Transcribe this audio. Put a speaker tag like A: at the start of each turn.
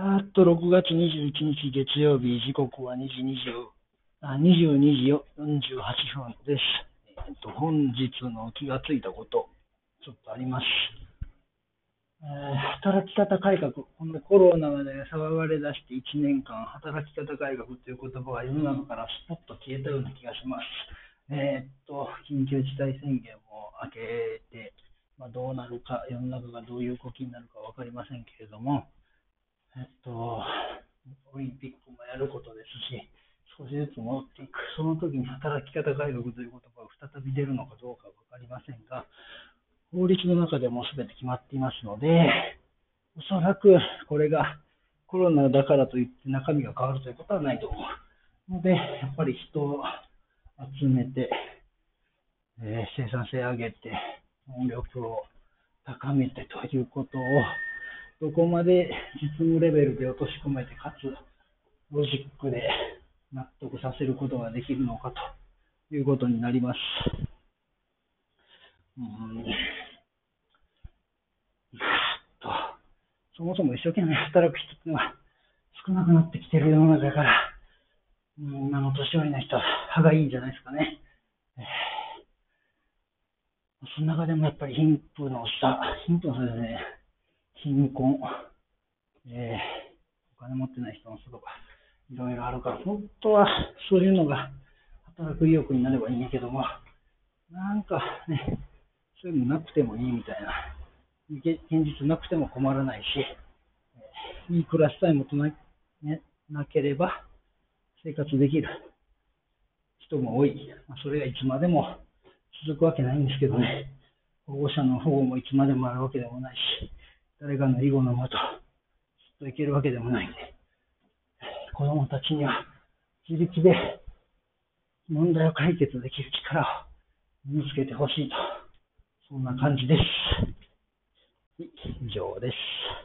A: あっと、6月21日月曜日、時刻は2時20あ22時48分です。えっと、本日の気がついたこと、ちょっとあります。えー働き方改革、このコロナで騒がれ出して1年間、働き方改革という言葉が世の中からスポッと消えたような気がします。えーっと、緊急事態宣言を明けて、まあ、どうなるか、世の中がどういう動きになるか分かりませんけれども、えっと、オリンピックもやることですし、少しずつ戻っていく、その時に働き方改革という言葉が再び出るのかどうか分かりませんが、法律の中でも全て決まっていますので、おそらくこれがコロナだからといって中身が変わるということはないと思う。ので、やっぱり人を集めて、えー生産性上げて、能力を高めてということを、どこまで実務レベルで落とし込めて、かつロジックで納得させることができるのかということになります。うーんとそもそも一生懸命働く人っていうのは少なくなってきてる世の中だから、う今の年寄りの人は歯がいいんじゃないですかね。えーその中でもやっぱり貧富の差、貧富の差ですね、貧困、えーお金持ってない人の差とか、いろいろあるから、本当はそういうのが働く意欲になればいいんやけども、なんかね、そういうのなくてもいいみたいな、現実なくても困らないし、えーいい暮らしさえもとな,、ね、なければ生活できる人も多い。まあそれがいつまでも続くわけないんですけどね、保護者の保護もいつまでもあるわけでもないし、誰かの囲碁のもと、ずっといけるわけでもないんで、子供たちには自力で問題を解決できる力を身につけてほしいと、そんな感じです。以上です。